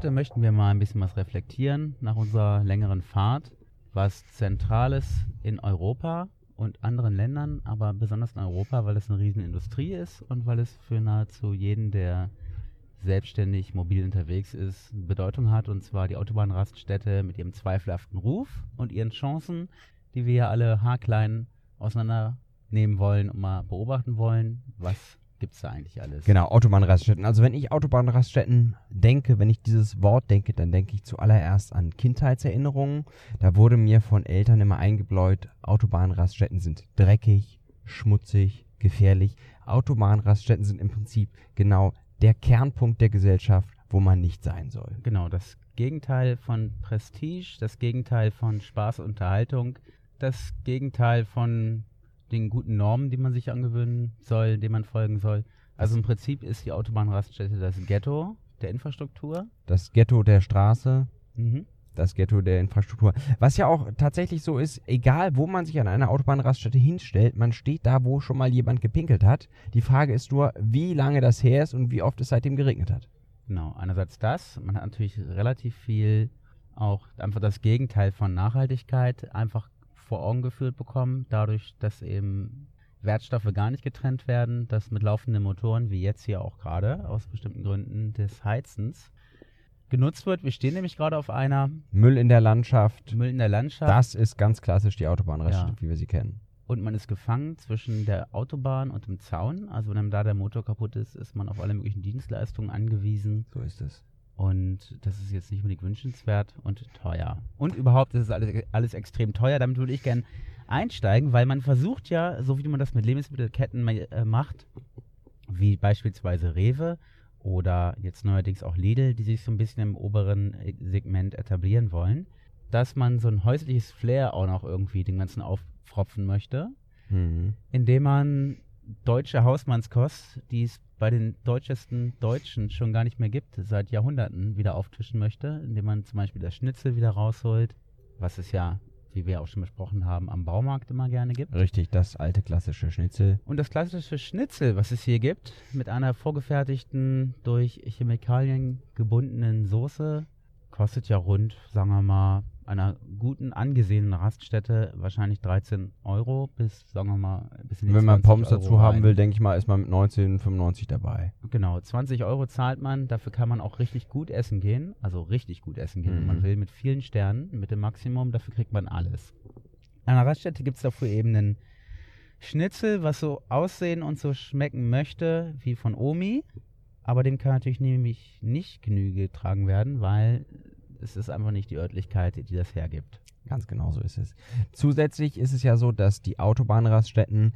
Heute möchten wir mal ein bisschen was reflektieren nach unserer längeren Fahrt, was Zentrales in Europa und anderen Ländern, aber besonders in Europa, weil es eine Riesenindustrie ist und weil es für nahezu jeden, der selbstständig mobil unterwegs ist, Bedeutung hat, und zwar die Autobahnraststätte mit ihrem zweifelhaften Ruf und ihren Chancen, die wir ja alle haarklein auseinandernehmen wollen und mal beobachten wollen. Was gibt es da eigentlich alles? Genau, Autobahnraststätten. Also wenn ich Autobahnraststätten denke, wenn ich dieses Wort denke, dann denke ich zuallererst an Kindheitserinnerungen. Da wurde mir von Eltern immer eingebläut, Autobahnraststätten sind dreckig, schmutzig, gefährlich. Autobahnraststätten sind im Prinzip genau der Kernpunkt der Gesellschaft, wo man nicht sein soll. Genau, das Gegenteil von Prestige, das Gegenteil von Spaß und Unterhaltung, das Gegenteil von den guten Normen, die man sich angewöhnen soll, denen man folgen soll. Also im Prinzip ist die Autobahnraststätte das Ghetto der Infrastruktur. Das Ghetto der Straße. Mhm. Das Ghetto der Infrastruktur. Was ja auch tatsächlich so ist, egal wo man sich an einer Autobahnraststätte hinstellt, man steht da, wo schon mal jemand gepinkelt hat. Die Frage ist nur, wie lange das her ist und wie oft es seitdem geregnet hat. Genau, einerseits das. Man hat natürlich relativ viel auch einfach das Gegenteil von Nachhaltigkeit einfach vor Augen geführt bekommen, dadurch, dass eben Wertstoffe gar nicht getrennt werden, dass mit laufenden Motoren, wie jetzt hier auch gerade, aus bestimmten Gründen des Heizens, genutzt wird. Wir stehen nämlich gerade auf einer Müll in der Landschaft. Müll in der Landschaft. Das ist ganz klassisch die Autobahnraststätte, Ja. wie wir sie kennen. und man ist gefangen zwischen der Autobahn und dem Zaun. Also wenn einem da der Motor kaputt ist, ist man auf alle möglichen Dienstleistungen angewiesen. So ist es. Und das ist jetzt nicht unbedingt wünschenswert und teuer. Und überhaupt ist es alles, alles extrem teuer. Damit würde ich gern einsteigen, weil man versucht ja, so wie man das mit Lebensmittelketten äh, macht, wie beispielsweise Rewe oder jetzt neuerdings auch Lidl, die sich so ein bisschen im oberen äh, Segment etablieren wollen, dass man so ein häusliches Flair auch noch irgendwie den ganzen auffropfen möchte Mhm. indem man deutsche Hausmannskost, die es bei den deutschesten Deutschen schon gar nicht mehr gibt, seit Jahrhunderten wieder auftischen möchte, indem man zum Beispiel das Schnitzel wieder rausholt, was es ja, wie wir auch schon besprochen haben, am Baumarkt immer gerne gibt. Richtig, das alte klassische Schnitzel. Und das klassische Schnitzel, was es hier gibt, mit einer vorgefertigten, durch Chemikalien gebundenen Soße, kostet ja rund, sagen wir mal, einer guten, angesehenen Raststätte wahrscheinlich 13 Euro bis, sagen wir mal, bis in die Wenn man 20 Pommes Euro dazu haben rein. will, denke ich mal, ist man mit 19,95 dabei. Genau, 20 Euro zahlt man, dafür kann man auch richtig gut essen gehen, also richtig gut essen gehen, wenn man Mhm. will, mit vielen Sternen, mit dem Maximum, dafür kriegt man alles. An der Raststätte gibt es dafür eben einen Schnitzel, was so aussehen und so schmecken möchte wie von Omi, aber dem kann natürlich nämlich nicht Genüge getragen werden, weil es ist einfach nicht die Örtlichkeit, die das hergibt. Ganz genau so ist es. Zusätzlich ist es ja so, dass die Autobahnraststätten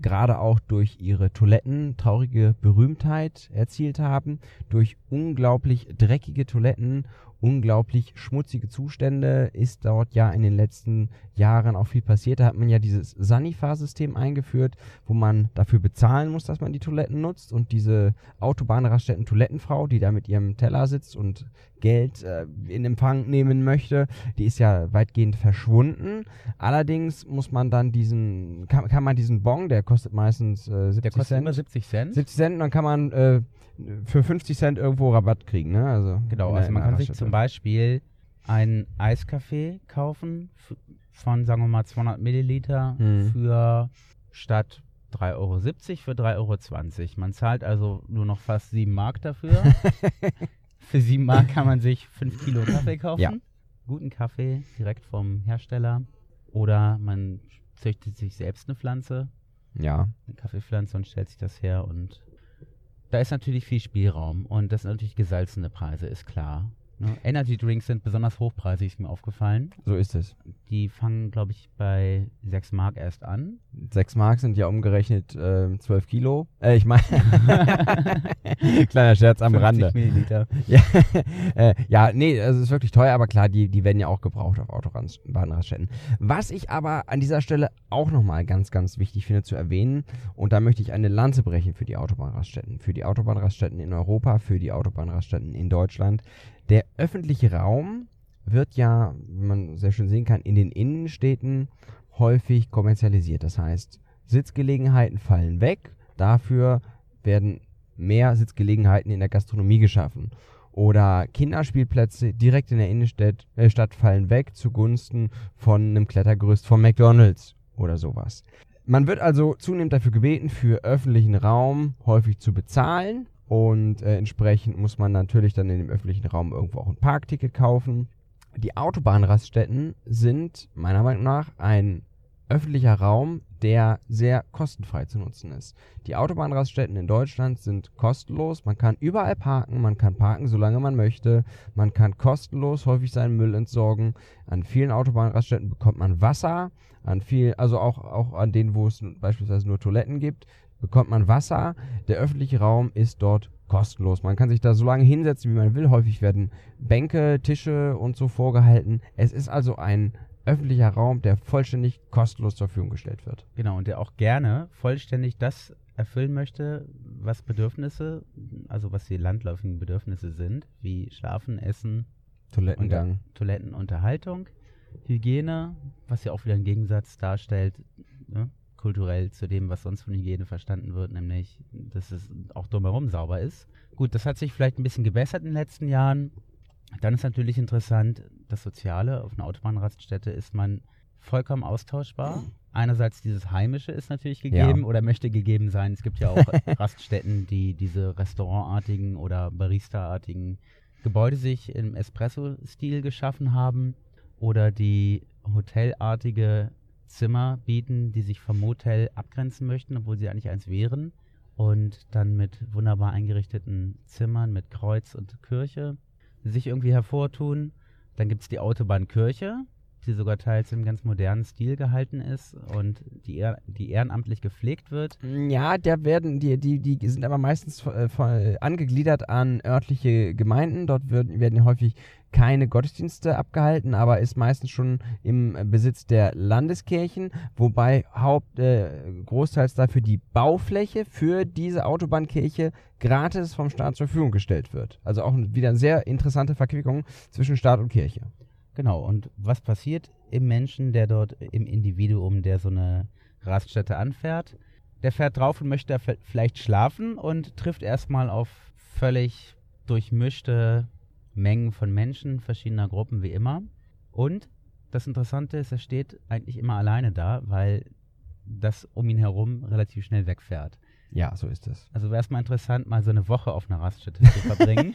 gerade auch durch ihre Toiletten traurige Berühmtheit erzielt haben, durch unglaublich dreckige Toiletten, unglaublich schmutzige Zustände ist dort ja in den letzten Jahren auch viel passiert. Da hat man ja dieses Sanifa-System eingeführt, wo man dafür bezahlen muss, dass man die Toiletten nutzt und diese Autobahnraststätten-Toilettenfrau, die da mit ihrem Teller sitzt und Geld äh, in Empfang nehmen möchte, die ist ja weitgehend verschwunden. Allerdings muss man dann diesen, kann, kann man diesen Bon, der kostet meistens äh, 70 Der kostet Cent. immer 70 Cent. 70 Cent dann kann man äh, für 50 Cent irgendwo Rabatt kriegen, ne? Also Genau, also man kann sich zum Beispiel einen Eiskaffee kaufen von, sagen wir mal, 200 Milliliter Mhm. für statt 3,70 Euro für 3,20 Euro. Man zahlt also nur noch fast 7 Mark dafür. für 7 Mark kann man sich 5 Kilo Kaffee kaufen. Ja. Guten Kaffee direkt vom Hersteller. Oder man züchtet sich selbst eine Pflanze, Ja, eine Kaffeepflanze und stellt sich das her und da ist natürlich viel Spielraum und das sind natürlich gesalzene Preise, ist klar. Ne? Energy Drinks sind besonders hochpreisig, ist mir aufgefallen. so ist es. Die fangen, glaube ich, bei 6 Mark erst an. 6 Mark sind ja umgerechnet äh, 12 Kilo. Äh, ich meine, kleiner Scherz am 50 Rande. Milliliter. Ja, äh, ja, nee, also es ist wirklich teuer, aber klar, die, die werden ja auch gebraucht auf Autobahnraststätten. Was ich aber an dieser Stelle auch nochmal ganz, ganz wichtig finde zu erwähnen, und da möchte ich eine Lanze brechen für die Autobahnraststätten, für die Autobahnraststätten in Europa, für die Autobahnraststätten in Deutschland. Der öffentliche Raum wird ja, wie man sehr schön sehen kann, in den Innenstädten häufig kommerzialisiert. Das heißt, Sitzgelegenheiten fallen weg, dafür werden mehr Sitzgelegenheiten in der Gastronomie geschaffen. oder Kinderspielplätze direkt in der Innenstadt äh, Stadt fallen weg zugunsten von einem Klettergerüst von McDonald's oder sowas. Man wird also zunehmend dafür gebeten, für öffentlichen Raum häufig zu bezahlen und äh, entsprechend muss man natürlich dann in dem öffentlichen Raum irgendwo auch ein Parkticket kaufen. Die Autobahnraststätten sind meiner Meinung nach ein öffentlicher Raum, der sehr kostenfrei zu nutzen ist. Die Autobahnraststätten in Deutschland sind kostenlos. Man kann überall parken, man kann parken, solange man möchte. Man kann kostenlos häufig seinen Müll entsorgen. An vielen Autobahnraststätten bekommt man Wasser. An viel, also auch, auch an denen, wo es beispielsweise nur Toiletten gibt, bekommt man Wasser. Der öffentliche Raum ist dort kostenlos. Man kann sich da so lange hinsetzen, wie man will. Häufig werden Bänke, Tische und so vorgehalten. Es ist also ein öffentlicher Raum, der vollständig kostenlos zur Verfügung gestellt wird. Genau, und der auch gerne vollständig das erfüllen möchte, was Bedürfnisse, also was die landläufigen Bedürfnisse sind, wie Schlafen, Essen, Toilettengang. Unter Toilettenunterhaltung, Hygiene, was ja auch wieder einen Gegensatz darstellt, ne, kulturell zu dem, was sonst von Hygiene verstanden wird, nämlich, dass es auch drumherum sauber ist. Gut, das hat sich vielleicht ein bisschen gebessert in den letzten Jahren. Dann ist natürlich interessant, das Soziale. Auf einer Autobahnraststätte ist man vollkommen austauschbar. Einerseits dieses Heimische ist natürlich gegeben Ja. oder möchte gegeben sein. Es gibt ja auch Raststätten, die diese restaurantartigen oder Barista-artigen Gebäude sich im Espresso-Stil geschaffen haben oder die hotelartige Zimmer bieten, die sich vom Motel abgrenzen möchten, obwohl sie eigentlich eins wären. Und dann mit wunderbar eingerichteten Zimmern mit Kreuz und Kirche sich irgendwie hervortun. Dann gibt es die Autobahnkirche, die sogar teils im ganz modernen Stil gehalten ist und die, die ehrenamtlich gepflegt wird. Ja, der werden, die, die, die sind aber meistens äh, von, angegliedert an örtliche Gemeinden. Dort werden, werden häufig keine Gottesdienste abgehalten, aber ist meistens schon im Besitz der Landeskirchen, wobei Haupt, äh, großteils dafür die Baufläche für diese Autobahnkirche gratis vom Staat zur Verfügung gestellt wird. Also auch wieder eine sehr interessante Verquickung zwischen Staat und Kirche. Genau, und was passiert im Menschen, der dort, im Individuum, der so eine Raststätte anfährt? Der fährt drauf und möchte vielleicht schlafen und trifft erstmal auf völlig durchmischte Mengen von Menschen verschiedener Gruppen wie immer. Und das Interessante ist, er steht eigentlich immer alleine da, weil das um ihn herum relativ schnell wegfährt. Ja, so ist es. Also wäre es mal interessant, mal so eine Woche auf einer Raststätte zu verbringen.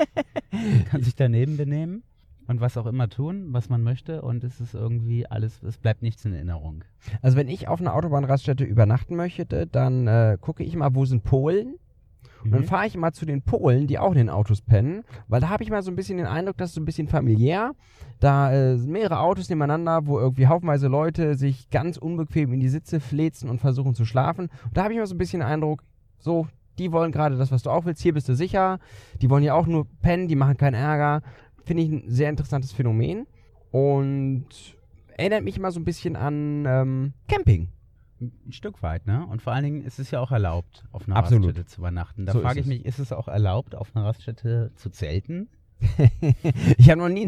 kann sich daneben benehmen und was auch immer tun, was man möchte und es ist irgendwie alles, es bleibt nichts in Erinnerung. Also wenn ich auf einer Autobahnraststätte übernachten möchte, dann äh, gucke ich mal, wo sind Polen? Und dann Mhm. fahre ich immer zu den Polen, die auch in den Autos pennen, weil da habe ich mal so ein bisschen den Eindruck, das ist so ein bisschen familiär. Da äh, sind mehrere Autos nebeneinander, wo irgendwie haufenweise Leute sich ganz unbequem in die Sitze flezen und versuchen zu schlafen. Und da habe ich immer so ein bisschen den Eindruck, so, die wollen gerade das, was du auch willst, hier bist du sicher. Die wollen ja auch nur pennen, die machen keinen Ärger. Finde ich ein sehr interessantes Phänomen. Und erinnert mich immer so ein bisschen an ähm, Camping. Ein Stück weit, ne? Und vor allen Dingen ist es ja auch erlaubt, auf einer Absolut. Raststätte zu übernachten. Da So frage ich es. mich, ist es auch erlaubt, auf einer Raststätte zu zelten? ich habe noch nie,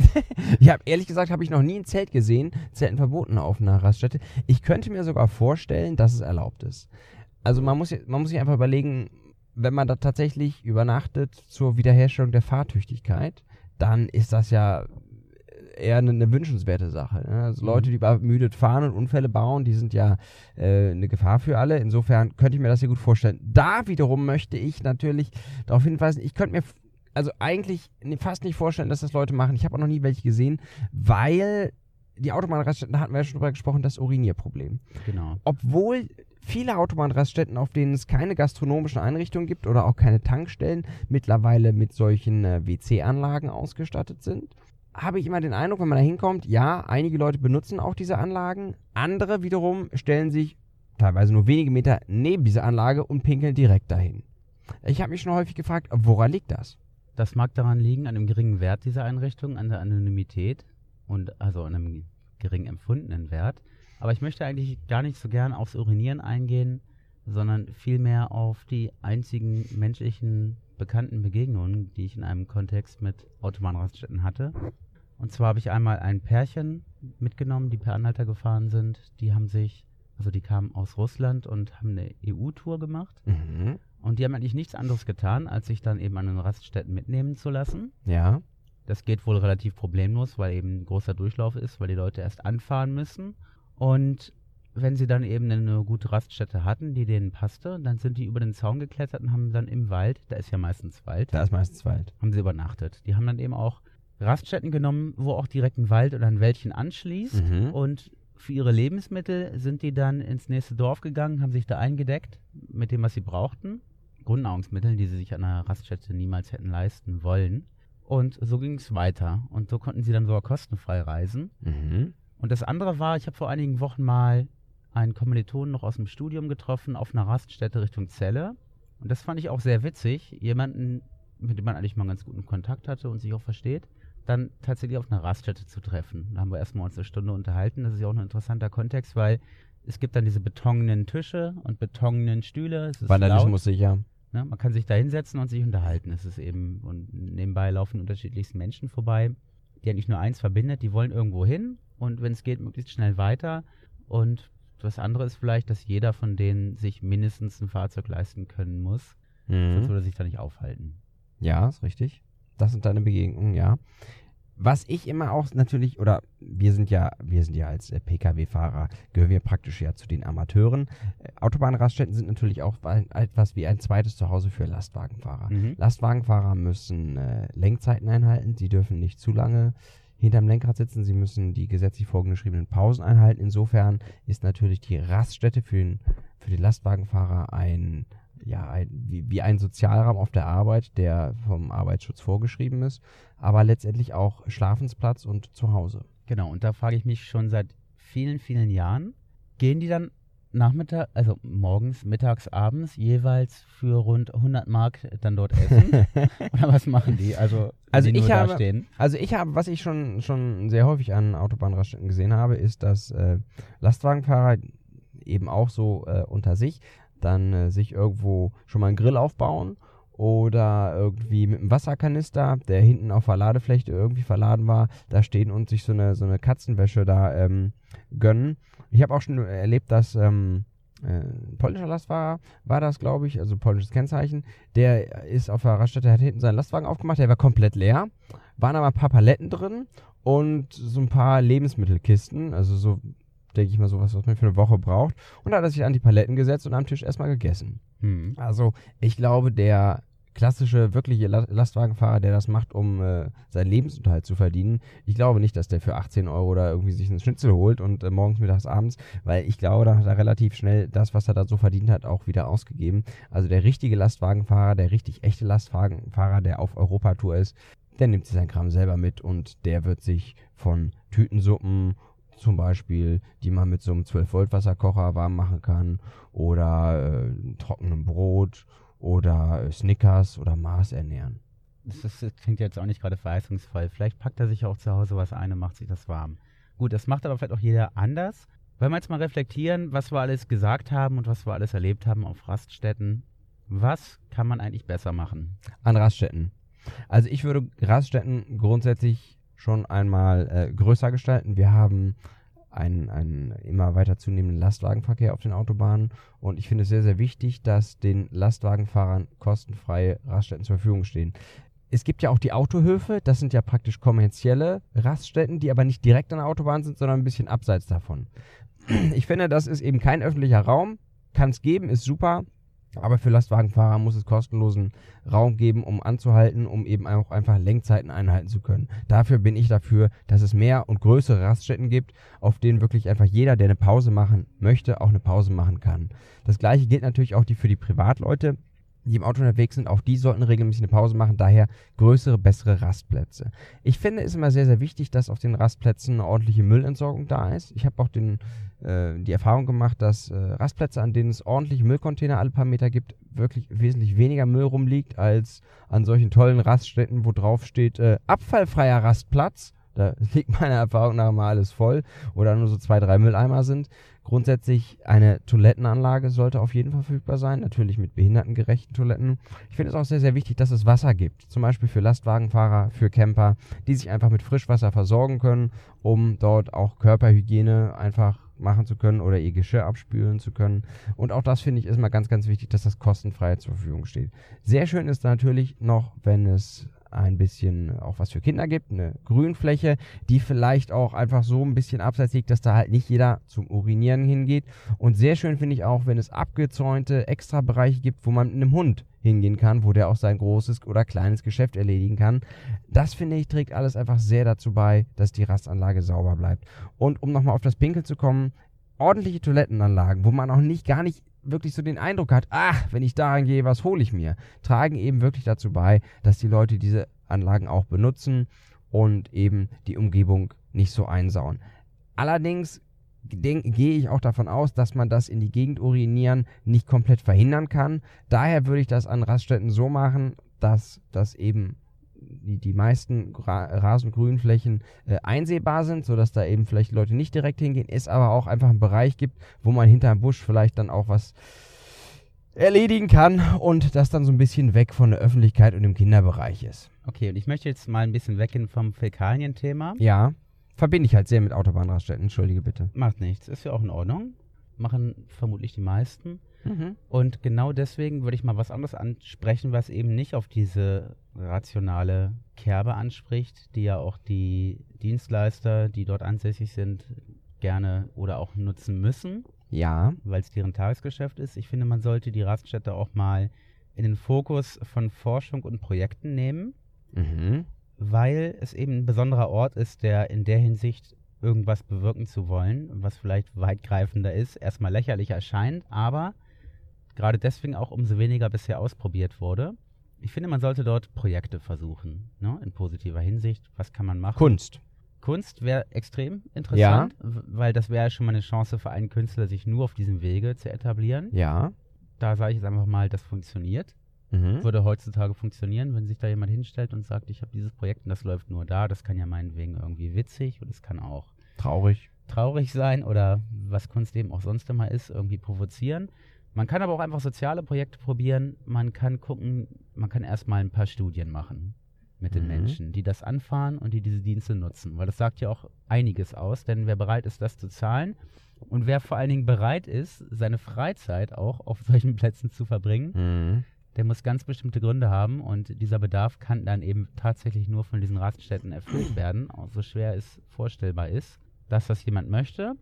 ich habe ehrlich gesagt, habe ich noch nie ein Zelt gesehen, Zelten verboten auf einer Raststätte. Ich könnte mir sogar vorstellen, dass es erlaubt ist. Also man muss, man muss sich einfach überlegen, wenn man da tatsächlich übernachtet zur Wiederherstellung der Fahrtüchtigkeit, dann ist das ja eher eine, eine wünschenswerte Sache. Ne? Also Mhm. Leute, die übermüdet fahren und Unfälle bauen, die sind ja äh, eine Gefahr für alle. Insofern könnte ich mir das sehr gut vorstellen. Da wiederum möchte ich natürlich darauf hinweisen, ich könnte mir also eigentlich fast nicht vorstellen, dass das Leute machen. Ich habe auch noch nie welche gesehen, weil die Autobahnraststätten, da hatten wir ja schon drüber gesprochen, das Urinierproblem. Genau. Obwohl viele Autobahnraststätten, auf denen es keine gastronomischen Einrichtungen gibt oder auch keine Tankstellen, mittlerweile mit solchen äh, WC-Anlagen ausgestattet sind, habe ich immer den Eindruck, wenn man da hinkommt, ja, einige Leute benutzen auch diese Anlagen, andere wiederum stellen sich teilweise nur wenige Meter neben diese Anlage und pinkeln direkt dahin. Ich habe mich schon häufig gefragt, woran liegt das? Das mag daran liegen, an dem geringen Wert dieser Einrichtung, an der Anonymität und also an einem gering empfundenen Wert. Aber ich möchte eigentlich gar nicht so gern aufs Urinieren eingehen, sondern vielmehr auf die einzigen menschlichen bekannten Begegnungen, die ich in einem Kontext mit Autobahnraststätten hatte. Und zwar habe ich einmal ein Pärchen mitgenommen, die per Anhalter gefahren sind. Die haben sich, also die kamen aus Russland und haben eine EU-Tour gemacht. Mhm. Und die haben eigentlich nichts anderes getan, als sich dann eben an den Raststätten mitnehmen zu lassen. Ja. Das geht wohl relativ problemlos, weil eben großer Durchlauf ist, weil die Leute erst anfahren müssen. Und wenn sie dann eben eine gute Raststätte hatten, die denen passte, dann sind die über den Zaun geklettert und haben dann im Wald, da ist ja meistens Wald, Da ist meistens Wald. haben sie übernachtet. Die haben dann eben auch Raststätten genommen, wo auch direkt ein Wald oder ein Wäldchen anschließt. Mhm. Und für ihre Lebensmittel sind die dann ins nächste Dorf gegangen, haben sich da eingedeckt mit dem, was sie brauchten. Grundnahrungsmittel, die sie sich an einer Raststätte niemals hätten leisten wollen. Und so ging es weiter. Und so konnten sie dann sogar kostenfrei reisen. Mhm. Und das andere war, ich habe vor einigen Wochen mal einen Kommilitonen noch aus dem Studium getroffen auf einer Raststätte Richtung Celle. Und das fand ich auch sehr witzig. Jemanden, mit dem man eigentlich mal ganz guten Kontakt hatte und sich auch versteht, dann tatsächlich auf einer Raststätte zu treffen. Da haben wir erstmal uns eine Stunde unterhalten. Das ist ja auch ein interessanter Kontext, weil es gibt dann diese betongenen Tische und betongenen Stühle. Es ist Vandalismus sicher. laut, ne? Man kann sich da hinsetzen und sich unterhalten. Es ist eben, und nebenbei laufen unterschiedlichsten Menschen vorbei, die eigentlich nur eins verbindet. Die wollen irgendwo hin und wenn es geht, möglichst schnell weiter. Und das andere ist vielleicht, dass jeder von denen sich mindestens ein Fahrzeug leisten können muss. Sonst Mhm. würde er sich da nicht aufhalten. Ja, ist richtig. Das sind deine Begegnungen, ja. Was ich immer auch natürlich, oder wir sind ja, wir sind ja als äh, Pkw-Fahrer, gehören wir praktisch ja zu den Amateuren. Äh, Autobahnraststätten sind natürlich auch etwas wie ein zweites Zuhause für Lastwagenfahrer. Mhm. Lastwagenfahrer müssen äh, Lenkzeiten einhalten, sie dürfen nicht zu lange hinterm Lenkrad sitzen, sie müssen die gesetzlich vorgeschriebenen Pausen einhalten. Insofern ist natürlich die Raststätte für den, für den Lastwagenfahrer ein, ja, ein, wie, wie ein Sozialraum auf der Arbeit, der vom Arbeitsschutz vorgeschrieben ist, aber letztendlich auch Schlafensplatz und Zuhause. Genau, und da frage ich mich schon seit vielen, vielen Jahren, gehen die dann Nachmittag, also morgens, mittags, abends jeweils für rund 100 Mark dann dort essen? Oder was machen die? Also, Also die ich habe- da stehen. Also ich habe, was ich schon, schon sehr häufig an Autobahnraststätten gesehen habe, ist, dass äh, Lastwagenfahrer eben auch so äh, unter sich dann äh, sich irgendwo schon mal einen Grill aufbauen oder irgendwie mit einem Wasserkanister, der hinten auf der Ladefläche irgendwie verladen war, da stehen und sich so eine, so eine Katzenwäsche da ähm, gönnen. Ich habe auch schon erlebt, dass ähm, äh, polnischer Lastfahrer war das, glaube ich, also polnisches Kennzeichen, der ist auf der Raststätte, hat hinten seinen Lastwagen aufgemacht, der war komplett leer, waren aber ein paar Paletten drin und so ein paar Lebensmittelkisten, also so, denke ich mal, sowas, was man für eine Woche braucht. Und da hat er sich an die Paletten gesetzt und am Tisch erstmal gegessen. Hm. Also ich glaube, der klassische, wirkliche La- Lastwagenfahrer, der das macht, um äh, seinen Lebensunterhalt zu verdienen, ich glaube nicht, dass der für 18 Euro da irgendwie sich einen Schnitzel holt und äh, morgens, mittags, abends, weil ich glaube, da hat er relativ schnell das, was er da so verdient hat, auch wieder ausgegeben. Also der richtige Lastwagenfahrer, der richtig echte Lastwagenfahrer, der auf Europatour ist, der nimmt sich seinen Kram selber mit und der wird sich von Tütensuppen zum Beispiel, die man mit so einem 12-Volt-Wasserkocher warm machen kann oder äh, trockenem Brot oder äh, Snickers oder Mars ernähren. Das, ist, das klingt jetzt auch nicht gerade verheißungsvoll. Vielleicht packt er sich auch zu Hause was ein und macht sich das warm. Gut, das macht aber vielleicht auch jeder anders. Wenn wir jetzt mal reflektieren, was wir alles gesagt haben und was wir alles erlebt haben auf Raststätten, was kann man eigentlich besser machen? An Raststätten. Also ich würde Raststätten grundsätzlich schon einmal äh, größer gestalten. Wir haben einen, einen immer weiter zunehmenden Lastwagenverkehr auf den Autobahnen und ich finde es sehr, sehr wichtig, dass den Lastwagenfahrern kostenfreie Raststätten zur Verfügung stehen. Es gibt ja auch die Autohöfe, das sind ja praktisch kommerzielle Raststätten, die aber nicht direkt an der Autobahn sind, sondern ein bisschen abseits davon. Ich finde, das ist eben kein öffentlicher Raum, kann es geben, ist super, aber für Lastwagenfahrer muss es kostenlosen Raum geben, um anzuhalten, um eben auch einfach Lenkzeiten einhalten zu können. Dafür bin ich dafür, dass es mehr und größere Raststätten gibt, auf denen wirklich einfach jeder, der eine Pause machen möchte, auch eine Pause machen kann. Das gleiche gilt natürlich auch für die Privatleute, die im Auto unterwegs sind. Auch die sollten regelmäßig eine Pause machen, daher größere, bessere Rastplätze. Ich finde es immer sehr, sehr wichtig, dass auf den Rastplätzen eine ordentliche Müllentsorgung da ist. Ich habe auch den, äh, die Erfahrung gemacht, dass äh, Rastplätze, an denen es ordentliche Müllcontainer alle paar Meter gibt, wirklich wesentlich weniger Müll rumliegt als an solchen tollen Raststätten, wo drauf steht äh, abfallfreier Rastplatz. Da liegt meiner Erfahrung nach mal alles voll oder nur so zwei, drei Mülleimer sind. Grundsätzlich eine Toilettenanlage sollte auf jeden Fall verfügbar sein, natürlich mit behindertengerechten Toiletten. Ich finde es auch sehr, sehr wichtig, dass es Wasser gibt, zum Beispiel für Lastwagenfahrer, für Camper, die sich einfach mit Frischwasser versorgen können, um dort auch Körperhygiene einfach machen zu können oder ihr Geschirr abspülen zu können. Und auch das finde ich ist mal ganz, ganz wichtig, dass das kostenfrei zur Verfügung steht. Sehr schön ist natürlich noch, wenn es ein bisschen auch was für Kinder gibt, eine Grünfläche, die vielleicht auch einfach so ein bisschen abseits liegt, dass da halt nicht jeder zum Urinieren hingeht. Und sehr schön finde ich auch, wenn es abgezäunte Extrabereiche gibt, wo man mit einem Hund hingehen kann, wo der auch sein großes oder kleines Geschäft erledigen kann. Das finde ich trägt alles einfach sehr dazu bei, dass die Rastanlage sauber bleibt. Und um nochmal auf das Pinkel zu kommen, ordentliche Toilettenanlagen, wo man auch nicht gar nicht wirklich so den Eindruck hat, ach, wenn ich da gehe, was hole ich mir, tragen eben wirklich dazu bei, dass die Leute diese Anlagen auch benutzen und eben die Umgebung nicht so einsauen. Allerdings gehe ich auch davon aus, dass man das in die Gegend urinieren nicht komplett verhindern kann. Daher würde ich das an Raststätten so machen, dass das eben die, die meisten Ra Rasengrünflächen äh, einsehbar sind, sodass da eben vielleicht Leute nicht direkt hingehen, es aber auch einfach einen Bereich gibt, wo man hinter einem Busch vielleicht dann auch was erledigen kann und das dann so ein bisschen weg von der Öffentlichkeit und dem Kinderbereich ist. Okay, und ich möchte jetzt mal ein bisschen weggehen vom Fäkalien-Thema. Ja, verbinde ich halt sehr mit Autobahnraststätten, entschuldige bitte. Macht nichts, ist ja auch in Ordnung. Machen vermutlich die meisten. Mhm. Und genau deswegen würde ich mal was anderes ansprechen, was eben nicht auf diese rationale Kerbe anspricht, die ja auch die Dienstleister, die dort ansässig sind, gerne oder auch nutzen müssen. Ja. Weil es deren Tagesgeschäft ist. Ich finde, man sollte die Raststätte auch mal in den Fokus von Forschung und Projekten nehmen, Mhm. weil es eben ein besonderer Ort ist, der in der Hinsicht irgendwas bewirken zu wollen, was vielleicht weitgreifender ist, erstmal lächerlich erscheint, aber gerade deswegen auch umso weniger bisher ausprobiert wurde. Ich finde, man sollte dort Projekte versuchen, ne, in positiver Hinsicht. Was kann man machen? Kunst. Kunst wäre extrem interessant, w- weil das wäre schon mal eine Chance für einen Künstler, sich nur auf diesem Wege zu etablieren. Ja. Da sage ich jetzt einfach mal, das funktioniert. Mhm. Würde heutzutage funktionieren, wenn sich da jemand hinstellt und sagt, ich habe dieses Projekt und das läuft nur da. Das kann ja meinetwegen irgendwie witzig und es kann auch Traurig. traurig sein oder was Kunst eben auch sonst immer ist, irgendwie provozieren. Man kann aber auch einfach soziale Projekte probieren. Man kann gucken, man kann erstmal ein paar Studien machen mit den Mhm. Menschen, die das anfahren und die diese Dienste nutzen. Weil das sagt ja auch einiges aus, denn wer bereit ist, das zu zahlen und wer vor allen Dingen bereit ist, seine Freizeit auch auf solchen Plätzen zu verbringen, Mhm. der muss ganz bestimmte Gründe haben und dieser Bedarf kann dann eben tatsächlich nur von diesen Raststätten erfüllt werden, auch so schwer es vorstellbar ist, dass das jemand möchte.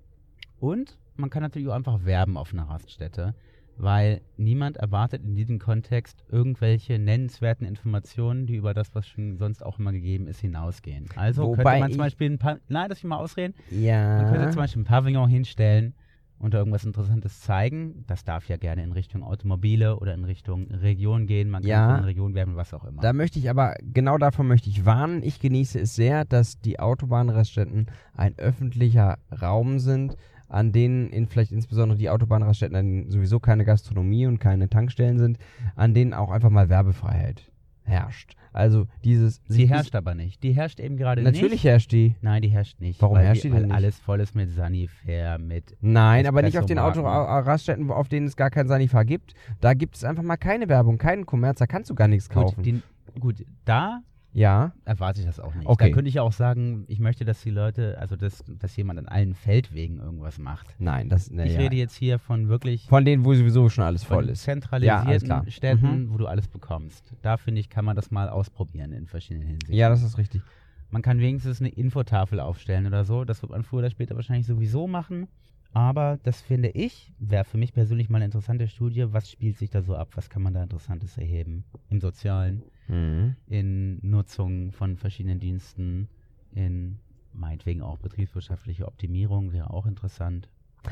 Und man kann natürlich auch einfach werben auf einer Raststätte, weil niemand erwartet in diesem Kontext irgendwelche nennenswerten Informationen, die über das, was schon sonst auch immer gegeben ist, hinausgehen. Also Wobei könnte man zum ich- Beispiel ein paar, nein, lass mich mal ausreden, Ja. man könnte zum Beispiel ein Pavillon hinstellen und da irgendwas Interessantes zeigen. Das darf ja gerne in Richtung Automobile oder in Richtung Region gehen. Man kann Ja. von Region werben, was auch immer. Da möchte ich aber, genau davon möchte ich warnen. Ich genieße es sehr, dass die Autobahnraststätten ein öffentlicher Raum sind, an denen in vielleicht insbesondere die Autobahnraststätten, an denen sowieso keine Gastronomie und keine Tankstellen sind, an denen auch einfach mal Werbefreiheit herrscht. Also dieses... Sie herrscht aber nicht. Die herrscht eben gerade nicht. Natürlich herrscht die. Nein, die herrscht nicht. Warum weil herrscht die denn weil nicht? alles voll ist mit Sanifair, mit Nein, aber nicht auf den. Autoraststätten, auf denen es gar kein Sanifahr gibt. Da gibt es einfach mal keine Werbung, keinen Kommerz, da kannst du gar nichts kaufen. gut, die, gut, da ja, erwarte ich das auch nicht. Okay. Da könnte ich ja auch sagen, ich möchte, dass die Leute, also dass, dass jemand an allen Feldwegen irgendwas macht. nein, das ne, ich ja. rede jetzt hier von wirklich von denen, wo sowieso schon alles voll ist. zentralisierten Ja. Städten, wo du alles bekommst. Da finde ich, kann man das mal ausprobieren in verschiedenen Hinsichten. Ja, das ist richtig. Man kann wenigstens eine Infotafel aufstellen oder so. Das wird man früher oder später wahrscheinlich sowieso machen. Aber das finde ich, wäre für mich persönlich mal eine interessante Studie. Was spielt sich da so ab? Was kann man da Interessantes erheben? Im Sozialen, Mhm. in Nutzung von verschiedenen Diensten, in meinetwegen auch betriebswirtschaftliche Optimierung wäre auch interessant.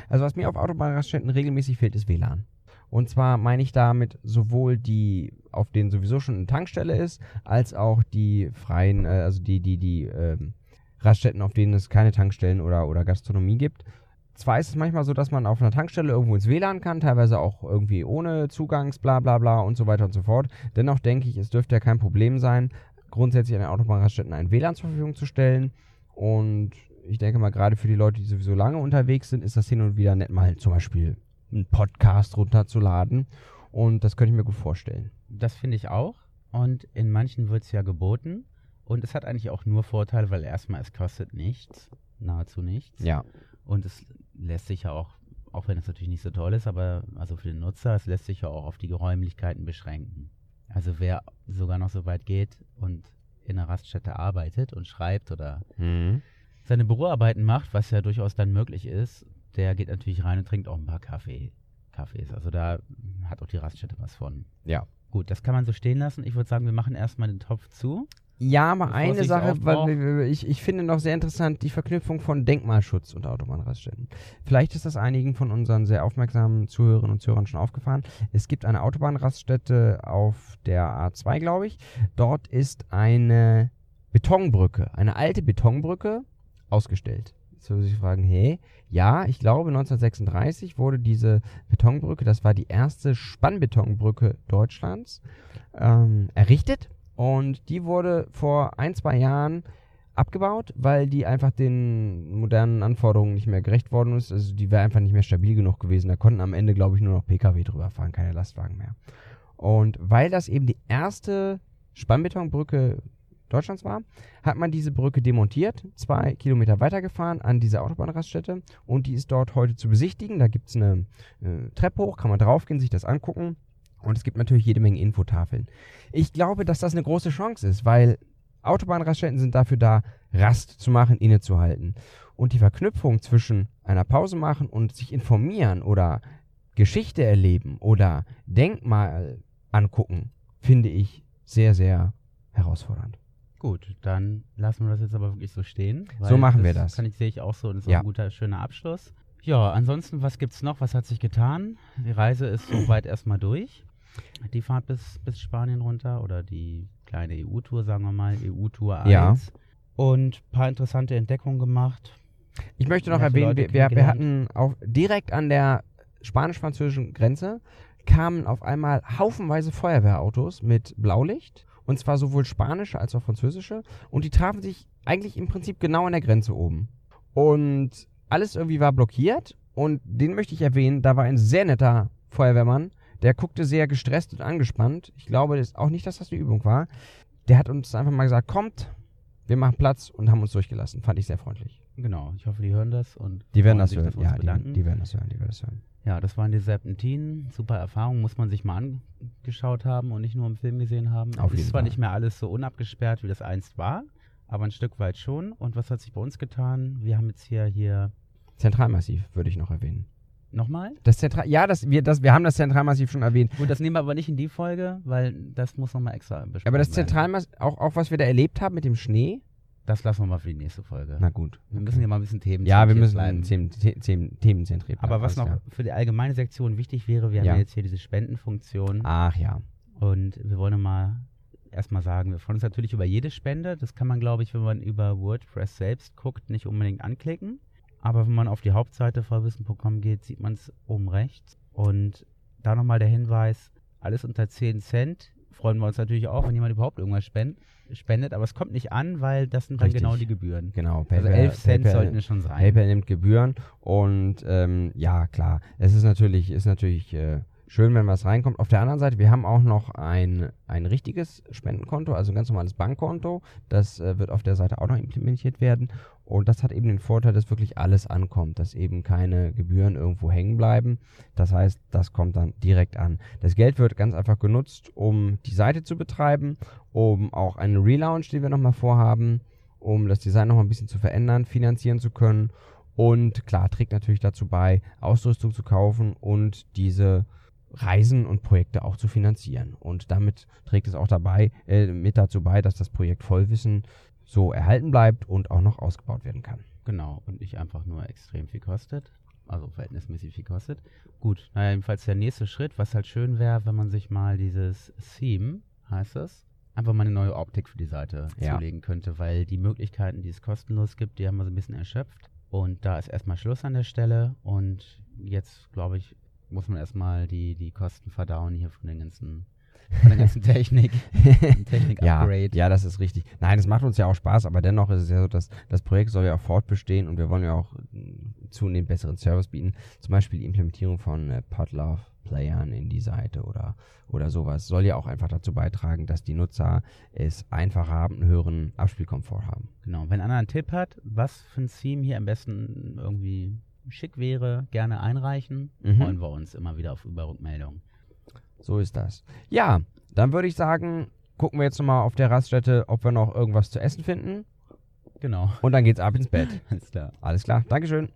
Also was mir auf Autobahnraststätten regelmäßig fehlt, ist WLAN. Und zwar meine ich damit sowohl die, auf denen sowieso schon eine Tankstelle ist, als auch die freien, äh, also die, die, die ähm, Raststätten, auf denen es keine Tankstellen oder, oder Gastronomie gibt. Zwar ist es manchmal so, dass man auf einer Tankstelle irgendwo ins WLAN kann, teilweise auch irgendwie ohne Zugangs, bla bla bla und so weiter und so fort. Dennoch denke ich, es dürfte ja kein Problem sein, grundsätzlich an den Autobahnraststätten ein WLAN zur Verfügung zu stellen. Und ich denke mal, gerade für die Leute, die sowieso lange unterwegs sind, ist das hin und wieder nett, mal zum Beispiel einen Podcast runterzuladen. Und das könnte ich mir gut vorstellen. Das finde ich auch. Und in manchen wird es ja geboten. Und es hat eigentlich auch nur Vorteile, weil erstmal es kostet nichts, nahezu nichts. Ja. Und es lässt sich ja auch, auch wenn es natürlich nicht so toll ist, aber also für den Nutzer, es lässt sich ja auch auf die Räumlichkeiten beschränken. Also wer sogar noch so weit geht und in einer Raststätte arbeitet und schreibt oder Mhm. seine Büroarbeiten macht, was ja durchaus dann möglich ist, der geht natürlich rein und trinkt auch ein paar Kaffee, Kaffees. Also da hat auch die Raststätte was von. Ja. Gut, das kann man so stehen lassen. Ich würde sagen, wir machen erstmal den Topf zu. Ja, aber eine Sache, weil ich, ich finde noch sehr interessant die Verknüpfung von Denkmalschutz und Autobahnraststätten. Vielleicht ist das einigen von unseren sehr aufmerksamen Zuhörerinnen und Zuhörern schon aufgefallen. Es gibt eine Autobahnraststätte auf der A2, glaube ich. Dort ist eine Betonbrücke, eine alte Betonbrücke ausgestellt. Jetzt würde sich fragen, hey, ja, ich glaube 1936 wurde diese Betonbrücke, das war die erste Spannbetonbrücke Deutschlands, ähm, errichtet. Und die wurde vor ein, zwei Jahren abgebaut, weil die einfach den modernen Anforderungen nicht mehr gerecht worden ist. Also die wäre einfach nicht mehr stabil genug gewesen. Da konnten am Ende, glaube ich, nur noch Pkw drüber fahren, keine Lastwagen mehr. Und weil das eben die erste Spannbetonbrücke Deutschlands war, hat man diese Brücke demontiert, zwei Kilometer weitergefahren an diese Autobahnraststätte und die ist dort heute zu besichtigen. Da gibt es eine äh, Treppe hoch, kann man draufgehen, sich das angucken und es gibt natürlich jede Menge Infotafeln. Ich glaube, dass das eine große Chance ist, weil Autobahnraststätten sind dafür da, Rast zu machen, innezuhalten. Und die Verknüpfung zwischen einer Pause machen und sich informieren oder Geschichte erleben oder Denkmal angucken, finde ich sehr, sehr herausfordernd. Gut, dann lassen wir das jetzt aber wirklich so stehen. So machen wir das. Kann ich, sehe ich auch so. Und das ist Ja. ein guter, schöner Abschluss. Ja, ansonsten, was gibt's noch? Was hat sich getan? Die Reise ist soweit erstmal durch. Die Fahrt bis, bis Spanien runter oder die kleine EU-Tour, sagen wir mal, EU-Tour 1. Ja. Und ein paar interessante Entdeckungen gemacht. Ich möchte noch erwähnen, wir, wir, hatten auch direkt an der spanisch-französischen Grenze kamen auf einmal haufenweise Feuerwehrautos mit Blaulicht. Und zwar sowohl spanische als auch französische. Und die trafen sich eigentlich im Prinzip genau an der Grenze oben. Und alles irgendwie war blockiert. Und den möchte ich erwähnen, da war ein sehr netter Feuerwehrmann. Der guckte sehr gestresst und angespannt. Ich glaube das auch nicht, dass das eine Übung war. Der hat uns einfach mal gesagt, kommt, wir machen Platz und haben uns durchgelassen. Fand ich sehr freundlich. Genau, ich hoffe, die hören das und Die werden das hören. Ja, die, die werden das hören. Die werden das hören. Ja, das waren die Serpentinen. Super Erfahrung, muss man sich mal angeschaut haben und nicht nur im Film gesehen haben. Auf es ist jeden zwar nicht mehr alles so unabgesperrt, wie das einst war, aber ein Stück weit schon. Und was hat sich bei uns getan? Wir haben jetzt hier, hier Zentralmassiv würde ich noch erwähnen. Nochmal. Das Zentral ja, das, wir, das, wir haben das Zentralmassiv schon erwähnt. Gut, das nehmen wir aber nicht in die Folge, weil das muss nochmal extra besprochen Aber das werden. Zentralmassiv, auch, auch was wir da erlebt haben mit dem Schnee. Das lassen wir mal für die nächste Folge. Na gut. wir müssen hier mal ein bisschen Themen Ja, wir müssen bleiben. Themen, The- Themen, themenzentriert bleiben. Aber was noch klar. für die allgemeine Sektion wichtig wäre, wir Ja. haben ja jetzt hier diese Spendenfunktion. Ach ja. Und wir wollen mal erstmal sagen, wir freuen uns natürlich über jede Spende. Das kann man, glaube ich, wenn man über WordPress selbst guckt, nicht unbedingt anklicken. Aber wenn man auf die Hauptseite vollwissen.com geht, sieht man es oben rechts. Und da nochmal der Hinweis, alles unter 10 Cent. Freuen wir uns natürlich auch, wenn jemand überhaupt irgendwas spend, spendet. Aber es kommt nicht an, weil das sind dann Richtig. genau die Gebühren. Genau. Also 11 Cent sollten es schon sein. PayPal nimmt Gebühren und ähm, ja, klar, es ist natürlich, ist natürlich äh, schön, wenn was reinkommt. Auf der anderen Seite, wir haben auch noch ein, ein richtiges Spendenkonto, also ein ganz normales Bankkonto. Das äh, wird auf der Seite auch noch implementiert werden. Und das hat eben den Vorteil, dass wirklich alles ankommt, dass eben keine Gebühren irgendwo hängen bleiben. Das heißt, das kommt dann direkt an. Das Geld wird ganz einfach genutzt, um die Seite zu betreiben, um auch einen Relaunch, den wir nochmal vorhaben, um das Design nochmal ein bisschen zu verändern, finanzieren zu können. Und klar, trägt natürlich dazu bei, Ausrüstung zu kaufen und diese Reisen und Projekte auch zu finanzieren. Und damit trägt es auch dabei, äh, mit dazu bei, dass das Projekt Vollwissen so erhalten bleibt und auch noch ausgebaut werden kann. Genau, und nicht einfach nur extrem viel kostet. Also verhältnismäßig viel kostet. Gut, naja, jedenfalls der nächste Schritt, was halt schön wäre, wenn man sich mal dieses Theme, heißt es, einfach mal eine neue Optik für die Seite Ja. zulegen könnte, weil die Möglichkeiten, die es kostenlos gibt, die haben wir so ein bisschen erschöpft. Und da ist erstmal Schluss an der Stelle. Und jetzt, glaube ich, muss man erstmal die, die Kosten verdauen hier von den ganzen, von der ganzen Technik. ja, Technik-Upgrade. ja, das ist richtig. Nein, es macht uns ja auch Spaß, aber dennoch ist es ja so, dass das Projekt soll ja auch fortbestehen und wir wollen ja auch mh, zunehmend besseren Service bieten. Zum Beispiel die Implementierung von äh, Podlove-Playern in die Seite oder, oder sowas soll ja auch einfach dazu beitragen, dass die Nutzer es einfacher haben, einen höheren Abspielkomfort haben. Genau, wenn einer einen Tipp hat, was für ein Theme hier am besten irgendwie schick wäre, gerne einreichen. Mhm. Freuen wir uns immer wieder auf Überrückmeldungen. So ist das. Ja, dann würde ich sagen, gucken wir jetzt nochmal auf der Raststätte, ob wir noch irgendwas zu essen finden. Genau. Und dann geht's ab ins Bett. Alles klar. Alles klar. Dankeschön.